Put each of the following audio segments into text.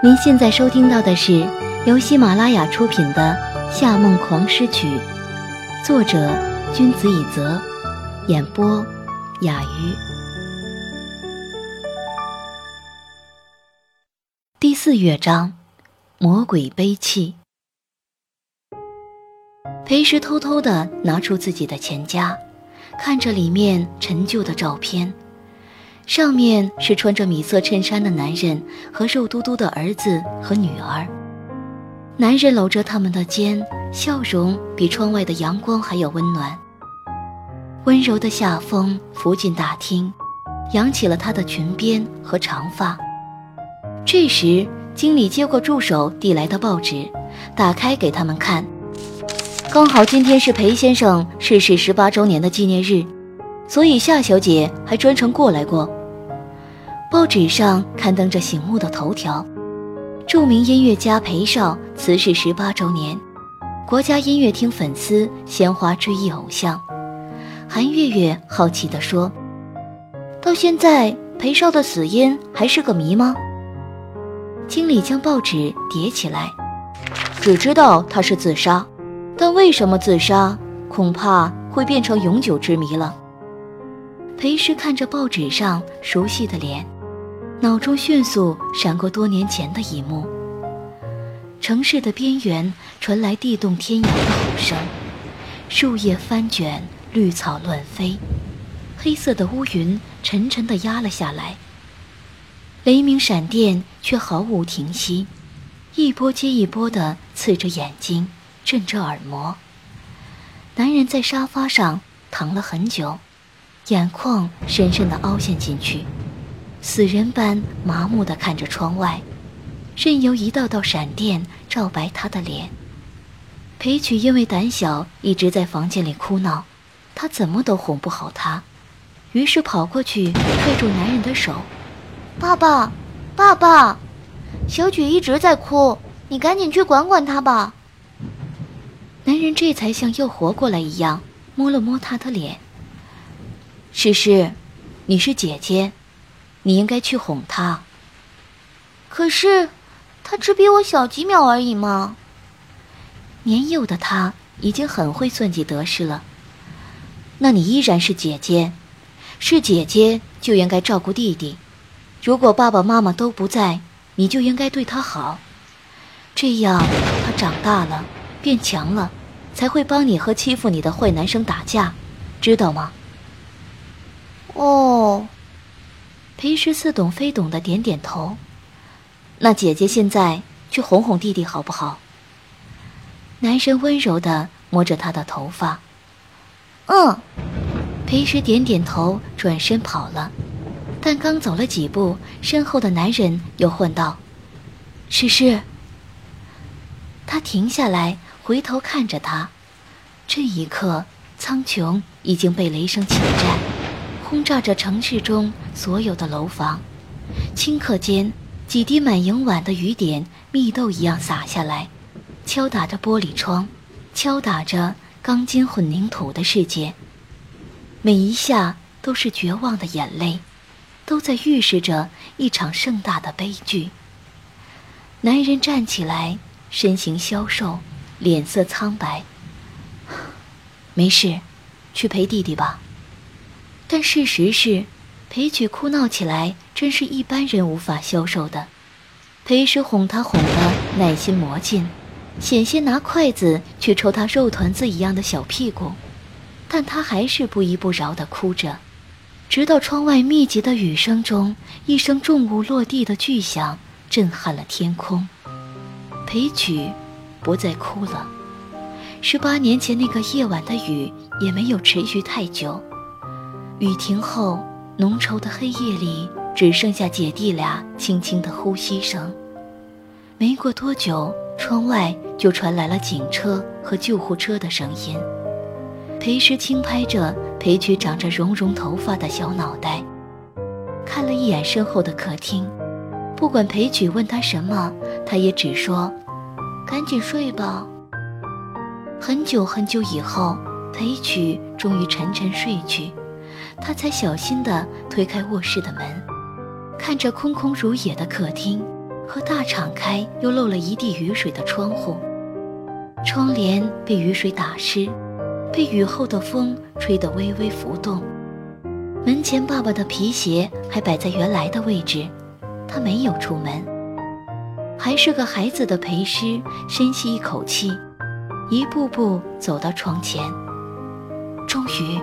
您现在收听到的是由喜马拉雅出品的《夏梦狂诗曲》，作者君子以泽，演播雅鱼。第四乐章，魔鬼悲泣。裴时偷偷的拿出自己的钱夹，看着里面陈旧的照片。上面是穿着米色衬衫的男人和肉嘟嘟的儿子和女儿。男人搂着他们的肩，笑容比窗外的阳光还要温暖。温柔的夏风拂进大厅，扬起了他的裙边和长发。这时，经理接过助手递来的报纸，打开给他们看。刚好今天是裴先生逝世十八周年的纪念日，所以夏小姐还专程过来过。报纸上刊登着醒目的头条：著名音乐家裴少辞世十八周年，国家音乐厅粉丝鲜花追忆偶像。韩月月好奇地说：“到现在，裴少的死因还是个谜吗？”经理将报纸叠起来，只知道他是自杀，但为什么自杀，恐怕会变成永久之谜了。裴师看着报纸上熟悉的脸。脑中迅速闪过多年前的一幕。城市的边缘传来地动天摇的吼声，树叶翻卷，绿草乱飞，黑色的乌云沉沉地压了下来。雷鸣闪电却毫无停息，一波接一波地刺着眼睛，震着耳膜。男人在沙发上躺了很久，眼眶深深地凹陷进去。死人般麻木地看着窗外，任由一道道闪电照白他的脸。裴曲因为胆小，一直在房间里哭闹，他怎么都哄不好他，于是跑过去拽住男人的手：“爸爸，爸爸，小曲一直在哭，你赶紧去管管他吧。”男人这才像又活过来一样，摸了摸她的脸：“诗诗，你是姐姐。”你应该去哄他。可是，他只比我小几秒而已嘛。年幼的他已经很会算计得失了。那你依然是姐姐，是姐姐就应该照顾弟弟。如果爸爸妈妈都不在，你就应该对他好。这样，他长大了，变强了，才会帮你和欺负你的坏男生打架，知道吗？哦。裴时似懂非懂的点点头，那姐姐现在去哄哄弟弟好不好？男人温柔的摸着她的头发。嗯，裴时点点头，转身跑了。但刚走了几步，身后的男人又唤道：“诗诗。”他停下来，回头看着他。这一刻，苍穹已经被雷声侵占。轰炸着城市中所有的楼房，顷刻间，几滴满盈碗的雨点蜜豆一样洒下来，敲打着玻璃窗，敲打着钢筋混凝土的世界。每一下都是绝望的眼泪，都在预示着一场盛大的悲剧。男人站起来，身形消瘦，脸色苍白。没事，去陪弟弟吧。但事实是，裴曲哭闹起来真是一般人无法消受的。裴时哄他哄的耐心磨尽，险些拿筷子去抽他肉团子一样的小屁股，但他还是不依不饶地哭着，直到窗外密集的雨声中，一声重物落地的巨响震撼了天空。裴曲不再哭了。十八年前那个夜晚的雨也没有持续太久。雨停后，浓稠的黑夜里只剩下姐弟俩轻轻的呼吸声。没过多久，窗外就传来了警车和救护车的声音。裴时轻拍着裴曲长着绒绒头发的小脑袋，看了一眼身后的客厅。不管裴曲问他什么，他也只说：“赶紧睡吧。”很久很久以后，裴曲终于沉沉睡去。他才小心地推开卧室的门，看着空空如也的客厅和大敞开又漏了一地雨水的窗户，窗帘被雨水打湿，被雨后的风吹得微微浮动。门前爸爸的皮鞋还摆在原来的位置，他没有出门。还是个孩子的裴师深吸一口气，一步步走到窗前。终于，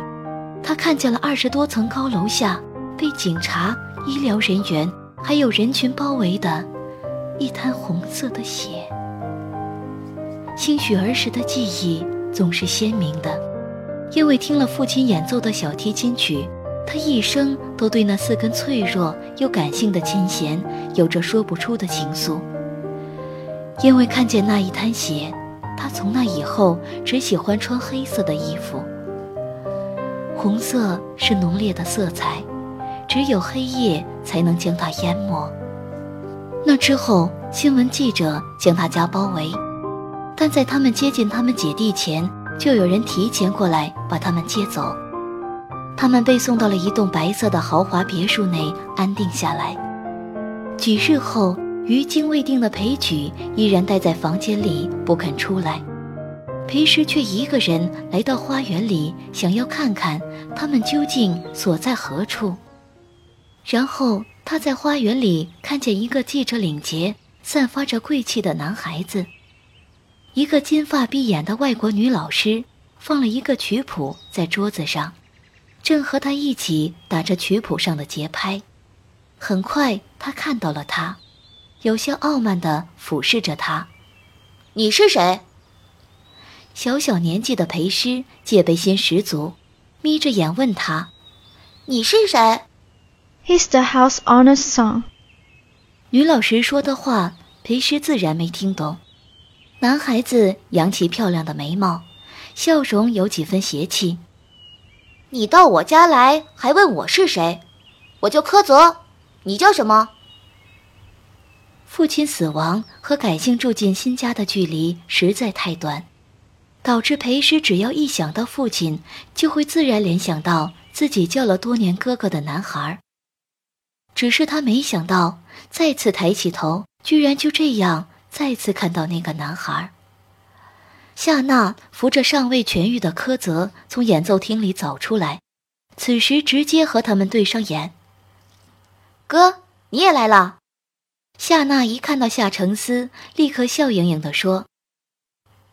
他看见了二十多层高楼下被警察、医疗人员还有人群包围的一滩红色的血。兴许儿时的记忆总是鲜明的，因为听了父亲演奏的小提琴曲，他一生都对那四根脆弱又感性的琴弦有着说不出的情愫。因为看见那一滩血，他从那以后只喜欢穿黑色的衣服。红色是浓烈的色彩，只有黑夜才能将它淹没。那之后，新闻记者将他家包围，但在他们接近他们姐弟前，就有人提前过来把他们接走。他们被送到了一栋白色的豪华别墅内安定下来。几日后。余惊未定的裴举依然待在房间里不肯出来，裴师却一个人来到花园里，想要看看他们究竟所在何处。然后他在花园里看见一个系着领结、散发着贵气的男孩子，一个金发碧眼的外国女老师放了一个曲谱在桌子上，正和他一起打着曲谱上的节拍。很快，他看到了他。有些傲慢地俯视着他，你是谁？小小年纪的裴师戒备心十足，眯着眼问他：“你是谁？”“He's the house owner's son。”女老师说的话，裴师自然没听懂。男孩子扬起漂亮的眉毛，笑容有几分邪气。“你到我家来，还问我是谁？我叫柯泽，你叫什么？”父亲死亡和改姓住进新家的距离实在太短，导致裴师只要一想到父亲，就会自然联想到自己叫了多年哥哥的男孩。只是他没想到，再次抬起头，居然就这样再次看到那个男孩。夏娜扶着尚未痊愈的柯泽从演奏厅里走出来，此时直接和他们对上眼。哥，你也来了。夏娜一看到夏承思，立刻笑盈盈地说：“，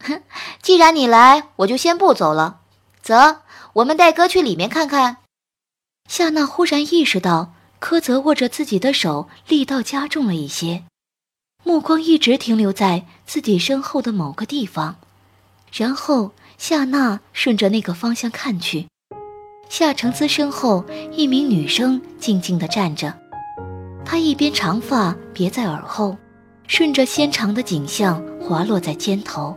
既然你来，我就先不走了。走，我们带哥去里面看看。”夏娜忽然意识到，柯泽握着自己的手力道加重了一些，目光一直停留在自己身后的某个地方。然后，夏娜顺着那个方向看去，夏承思身后一名女生静静地站着。她一边长发别在耳后，顺着纤长的颈项滑落在肩头，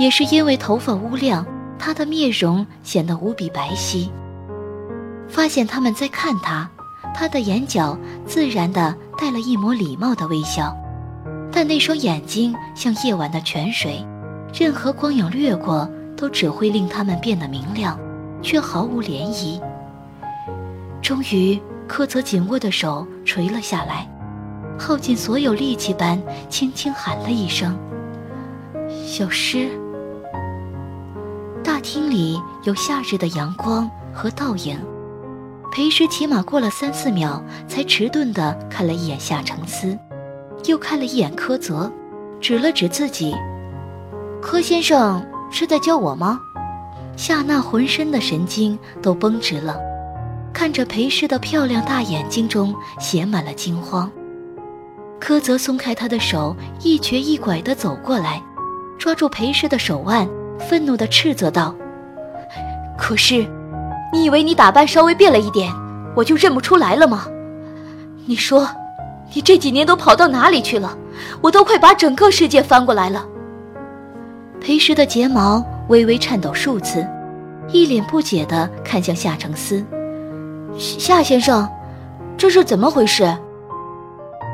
也是因为头发乌亮，他的面容显得无比白皙。发现他们在看他，他的眼角自然的带了一抹礼貌的微笑，但那双眼睛像夜晚的泉水，任何光影掠过都只会令他们变得明亮，却毫无涟漪。终于。柯泽紧握的手垂了下来，耗尽所有力气般轻轻喊了一声：“小诗。”大厅里有夏日的阳光和倒影。裴诗起码过了三四秒，才迟钝地看了一眼夏承思，又看了一眼柯泽，指了指自己：“柯先生是在叫我吗？”夏娜浑身的神经都绷直了。看着裴氏的漂亮大眼睛中写满了惊慌，柯泽松开他的手，一瘸一拐地走过来，抓住裴氏的手腕，愤怒地斥责道：“可是，你以为你打扮稍微变了一点，我就认不出来了吗？你说，你这几年都跑到哪里去了？我都快把整个世界翻过来了。”裴时的睫毛微微颤抖数次，一脸不解地看向夏承思。夏先生，这是怎么回事？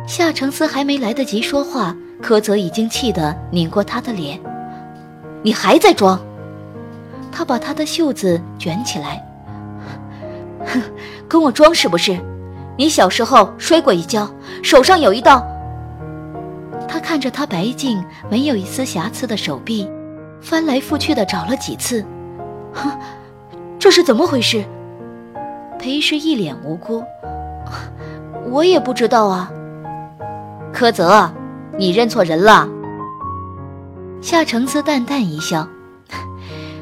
夏承思还没来得及说话，柯泽已经气得拧过他的脸。你还在装？他把他的袖子卷起来，哼，跟我装是不是？你小时候摔过一跤，手上有一道。他看着他白净、没有一丝瑕疵的手臂，翻来覆去的找了几次。哼，这是怎么回事？裴师一脸无辜，我也不知道啊。柯泽，你认错人了。夏承思淡淡一笑，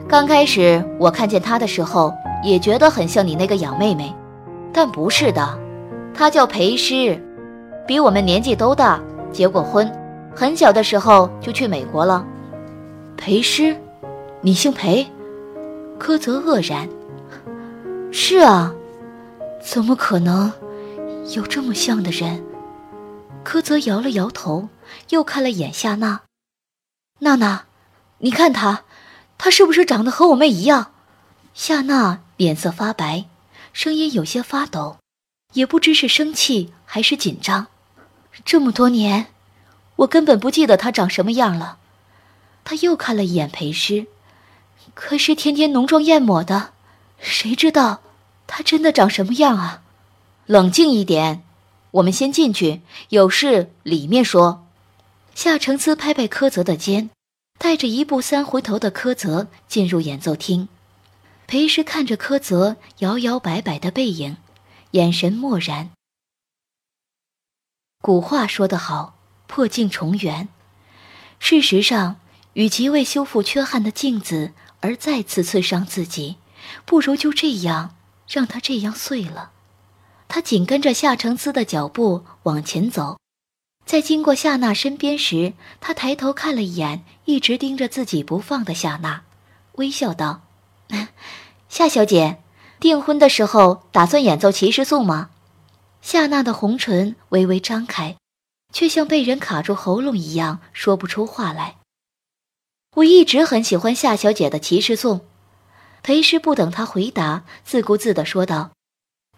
刚开始我看见他的时候，也觉得很像你那个养妹妹，但不是的，他叫裴师，比我们年纪都大，结过婚，很小的时候就去美国了。裴师，你姓裴？柯泽愕然。是啊，怎么可能有这么像的人？柯泽摇了摇头，又看了眼夏娜。娜娜，你看他，他是不是长得和我妹一样？夏娜脸色发白，声音有些发抖，也不知是生气还是紧张。这么多年，我根本不记得他长什么样了。他又看了一眼裴师，可是天天浓妆艳抹的，谁知道他真的长什么样啊？冷静一点。我们先进去，有事里面说。夏承思拍拍柯泽的肩，带着一步三回头的柯泽进入演奏厅。裴时看着柯泽摇摇摆摆的背影，眼神漠然。古话说得好，破镜重圆。事实上，与其为修复缺憾的镜子而再次刺伤自己，不如就这样让它这样碎了。他紧跟着夏承思的脚步往前走，在经过夏娜身边时，他抬头看了一眼一直盯着自己不放的夏娜，微笑道：“ 夏小姐，订婚的时候打算演奏骑士颂吗？”夏娜的红唇微微张开，却像被人卡住喉咙一样说不出话来。我一直很喜欢夏小姐的骑士颂。裴师不等他回答，自顾自地说道：“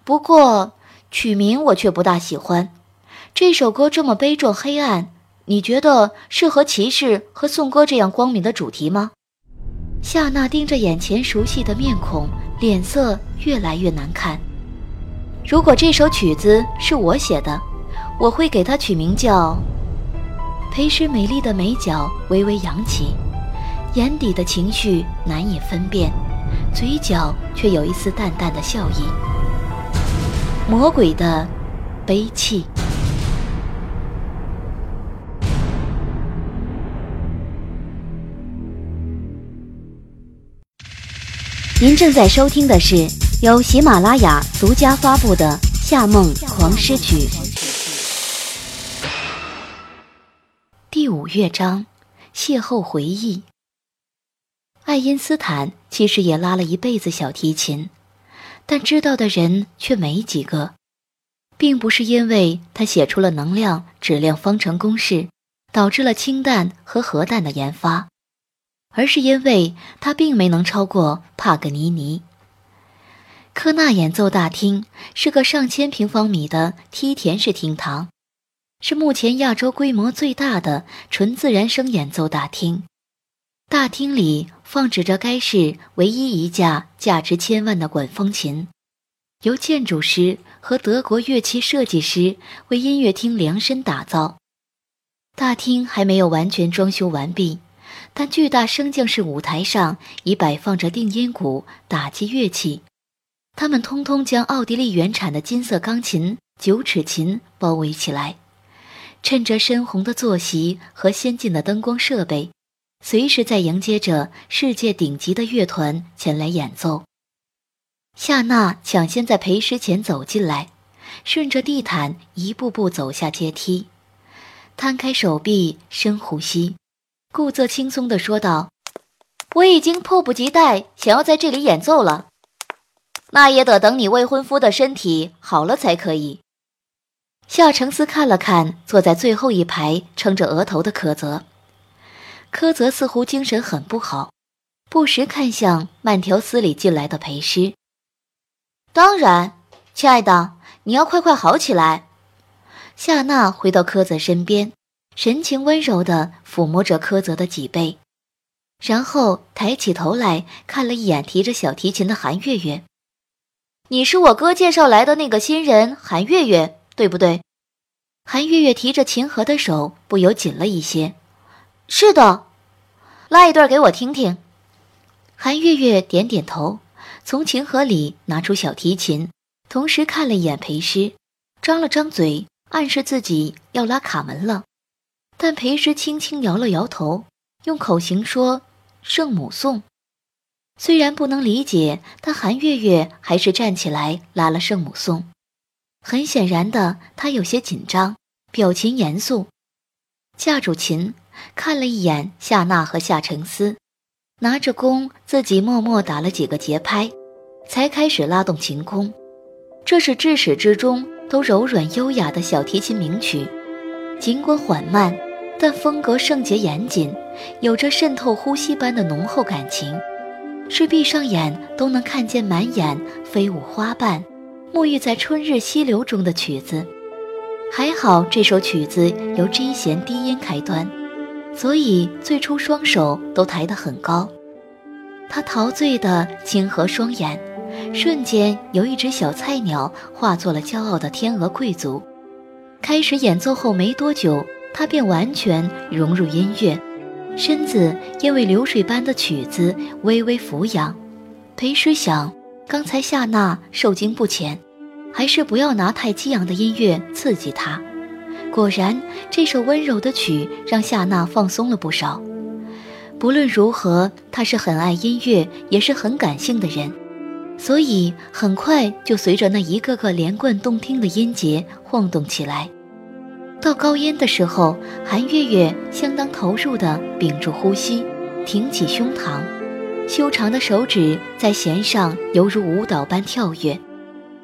不过。”曲名我却不大喜欢，这首歌这么悲壮黑暗，你觉得适合骑士和颂歌这样光明的主题吗？夏娜盯着眼前熟悉的面孔，脸色越来越难看。如果这首曲子是我写的，我会给它取名叫……裴诗美丽的眉角微微扬起，眼底的情绪难以分辨，嘴角却有一丝淡淡的笑意。魔鬼的悲泣。您正在收听的是由喜马拉雅独家发布的《夏梦狂诗曲》第五乐章：邂逅回忆。爱因斯坦其实也拉了一辈子小提琴。但知道的人却没几个，并不是因为他写出了能量质量方程公式，导致了氢弹和核弹的研发，而是因为他并没能超过帕格尼尼。科纳演奏大厅是个上千平方米的梯田式厅堂，是目前亚洲规模最大的纯自然声演奏大厅。大厅里放置着该市唯一一架价值千万的管风琴，由建筑师和德国乐器设计师为音乐厅量身打造。大厅还没有完全装修完毕，但巨大升降式舞台上已摆放着定音鼓、打击乐器，他们通通将奥地利原产的金色钢琴九尺琴包围起来，趁着深红的坐席和先进的灯光设备。随时在迎接着世界顶级的乐团前来演奏。夏娜抢先在陪师前走进来，顺着地毯一步步走下阶梯，摊开手臂，深呼吸，顾泽轻松地说道：“我已经迫不及待想要在这里演奏了，那也得等你未婚夫的身体好了才可以。”夏承思看了看坐在最后一排撑着额头的柯泽。柯泽似乎精神很不好，不时看向慢条斯理进来的裴师。当然，亲爱的，你要快快好起来。夏娜回到柯泽身边，神情温柔地抚摸着柯泽的脊背，然后抬起头来看了一眼提着小提琴的韩月月。你是我哥介绍来的那个新人韩月月，对不对？韩月月提着琴盒的手不由紧了一些。是的，拉一段给我听听。韩月月点点头，从琴盒里拿出小提琴，同时看了一眼裴师，张了张嘴，暗示自己要拉卡门了。但裴师轻轻摇了摇头，用口型说：“圣母颂。”虽然不能理解，但韩月月还是站起来拉了圣母颂。很显然的，她有些紧张，表情严肃，架住琴，看了一眼夏娜和夏承思，拿着弓自己默默打了几个节拍，才开始拉动琴弓。这是至始至终都柔软优雅的小提琴名曲，尽管缓慢，但风格圣洁严谨，有着渗透呼吸般的浓厚感情。是闭上眼都能看见满眼飞舞花瓣，沐浴在春日溪流中的曲子。还好这首曲子由 G 弦低音开端，所以最初双手都抬得很高。他陶醉地轻合双眼，瞬间由一只小菜鸟化作了骄傲的天鹅贵族。开始演奏后没多久，他便完全融入音乐。身子因为流水般的曲子微微俯仰，裴师想，刚才夏娜受惊不浅，还是不要拿太激昂的音乐刺激她。果然，这首温柔的曲让夏娜放松了不少。不论如何，她是很爱音乐，也是很感性的人，所以很快就随着那一个个连贯动听的音节晃动起来。到高音的时候，韩月月相当投入地屏住呼吸，挺起胸膛，修长的手指在弦上犹如舞蹈般跳跃。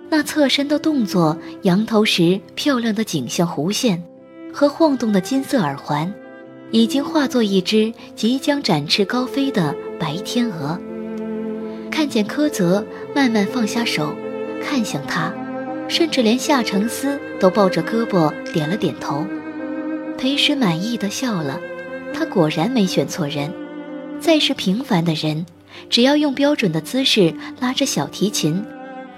那侧身的动作，扬头时漂亮的颈项弧线，和晃动的金色耳环，已经化作一只即将展翅高飞的白天鹅。看见柯泽慢慢放下手，看向他。甚至连夏承思都抱着胳膊点了点头，裴时满意的笑了。他果然没选错人。再是平凡的人，只要用标准的姿势拉着小提琴，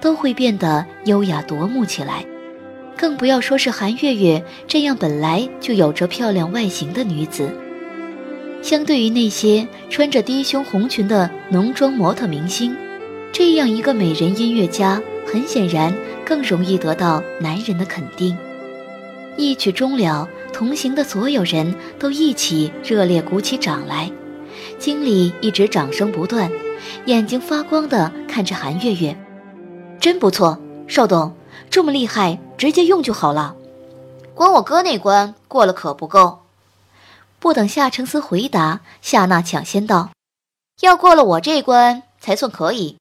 都会变得优雅夺目起来。更不要说是韩月月这样本来就有着漂亮外形的女子。相对于那些穿着低胸红裙的浓妆模特明星，这样一个美人音乐家，很显然。更容易得到男人的肯定。一曲终了，同行的所有人都一起热烈鼓起掌来。经理一直掌声不断，眼睛发光的看着韩月月，真不错，邵董这么厉害，直接用就好了。关我哥那关过了可不够。不等夏承思回答，夏娜抢先道：“要过了我这关才算可以。”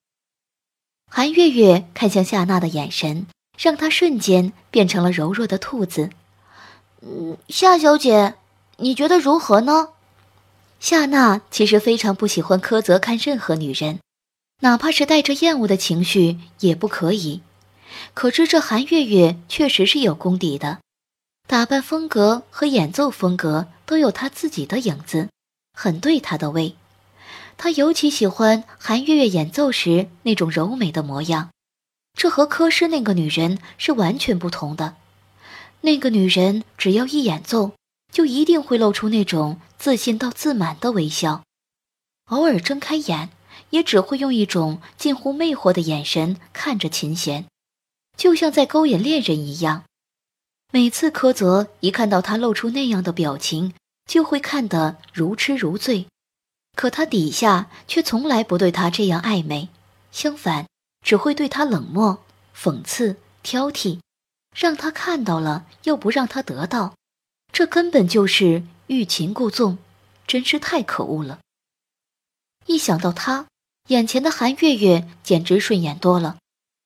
韩月月看向夏娜的眼神，让她瞬间变成了柔弱的兔子。嗯，夏小姐，你觉得如何呢？夏娜其实非常不喜欢苛责看任何女人，哪怕是带着厌恶的情绪也不可以。可是这韩月月确实是有功底的，打扮风格和演奏风格都有她自己的影子，很对她的胃。他尤其喜欢韩月月演奏时那种柔美的模样，这和科师那个女人是完全不同的。那个女人只要一演奏，就一定会露出那种自信到自满的微笑，偶尔睁开眼，也只会用一种近乎魅惑的眼神看着琴弦，就像在勾引恋人一样。每次柯泽一看到她露出那样的表情，就会看得如痴如醉。可他底下却从来不对他这样暧昧，相反，只会对他冷漠、讽刺、挑剔，让他看到了又不让他得到，这根本就是欲擒故纵，真是太可恶了。一想到他，眼前的韩月月简直顺眼多了。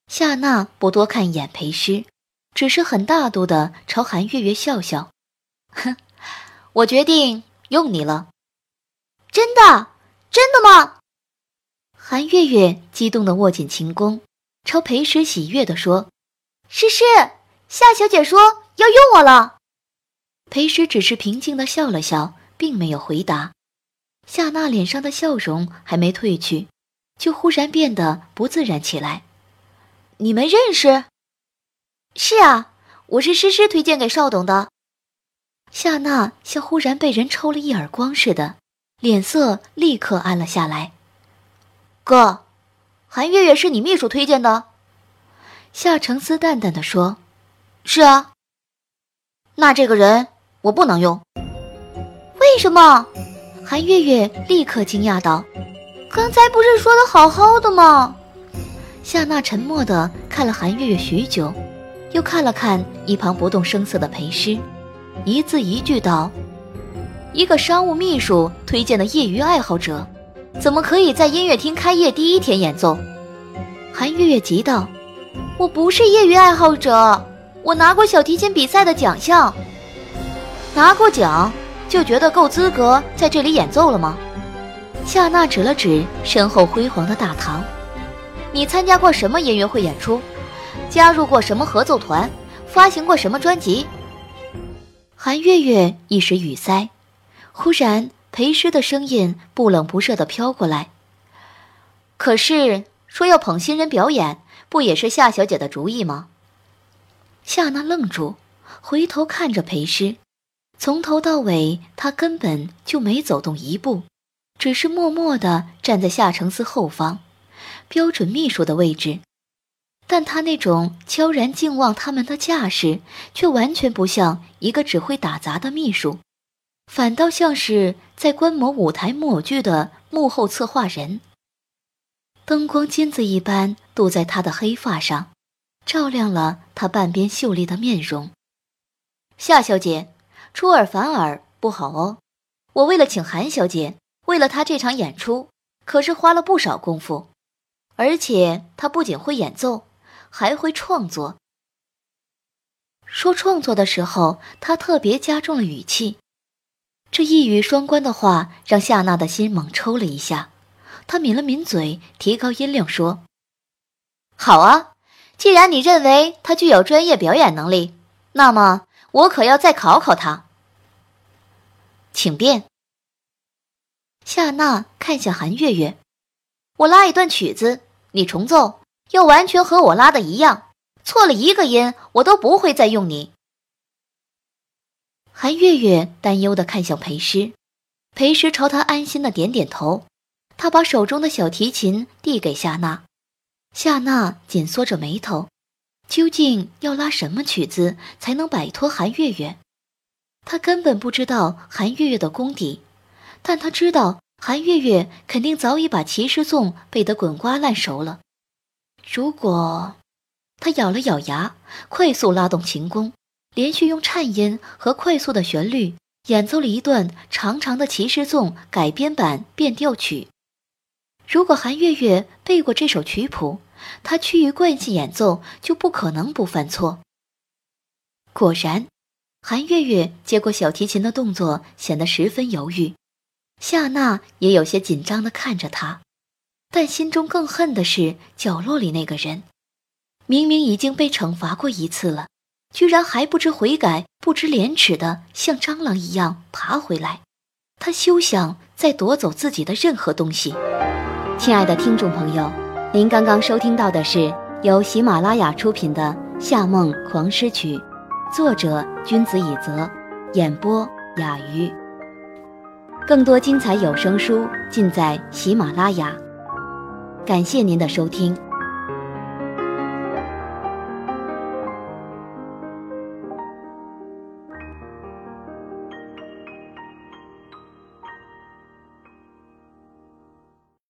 夏娜不多看一眼裴诗，只是很大度的朝韩月月笑笑，哼，我决定用你了。真的，真的吗？韩月月激动的握紧琴弓，朝裴时喜悦的说：“诗诗，夏小姐说要用我了。”裴时只是平静的笑了笑，并没有回答。夏娜脸上的笑容还没褪去，就忽然变得不自然起来。你们认识？是啊，我是诗诗推荐给邵董的。夏娜像忽然被人抽了一耳光似的，脸色立刻暗了下来。哥，韩月月是你秘书推荐的？夏承思淡淡的说：“是啊。”那这个人我不能用。为什么？韩月月立刻惊讶道：“刚才不是说的好好的吗？”夏娜沉默的看了韩月月许久，又看了看一旁不动声色的裴师，一字一句道：“一个商务秘书推荐的业余爱好者，怎么可以在音乐厅开业第一天演奏？”韩月月急道：“我不是业余爱好者，我拿过小提琴比赛的奖项，拿过奖。”就觉得够资格在这里演奏了吗？夏娜指了指身后辉煌的大堂。你参加过什么音乐会演出？加入过什么合奏团？发行过什么专辑？韩月月一时语塞。忽然，裴师的声音不冷不热的飘过来：“可是说要捧新人表演，不也是夏小姐的主意吗？”夏娜愣住，回头看着裴师。从头到尾，他根本就没走动一步，只是默默地站在夏承思后方，标准秘书的位置。但他那种悄然静望他们的架势，却完全不像一个只会打杂的秘书，反倒像是在观摩舞台木偶剧的幕后策划人。灯光金子一般镀在他的黑发上，照亮了他半边秀丽的面容。夏小姐。出尔反尔不好哦，我为了请韩小姐，为了她这场演出，可是花了不少功夫，而且她不仅会演奏，还会创作。说创作的时候，他特别加重了语气，这一语双关的话让夏娜的心猛抽了一下，她抿了抿嘴，提高音量说：“好啊，既然你认为她具有专业表演能力，那么我可要再考考她。”请便。夏娜看向韩月月：“我拉一段曲子，你重奏，要完全和我拉的一样，错了一个音，我都不会再用你。”韩月月担忧的看向裴师，裴师朝他安心的点点头。他把手中的小提琴递给夏娜，夏娜紧缩着眉头，究竟要拉什么曲子才能摆脱韩月月？他根本不知道韩月月的功底，但他知道韩月月肯定早已把《骑士颂》背得滚瓜烂熟了。如果他咬了咬牙，快速拉动琴弓，连续用颤音和快速的旋律演奏了一段长长的《骑士颂》改编版变调曲。如果韩月月背过这首曲谱，她趋于惯性演奏就不可能不犯错。果然。韩月月接过小提琴的动作显得十分犹豫，夏娜也有些紧张地看着他，但心中更恨的是角落里那个人，明明已经被惩罚过一次了，居然还不知悔改、不知廉耻的像蟑螂一样爬回来。他休想再夺走自己的任何东西。亲爱的听众朋友，您刚刚收听到的是由喜马拉雅出品的《夏梦狂诗曲》。作者君子以泽，演播雅鱼。更多精彩有声书尽在喜马拉雅。感谢您的收听。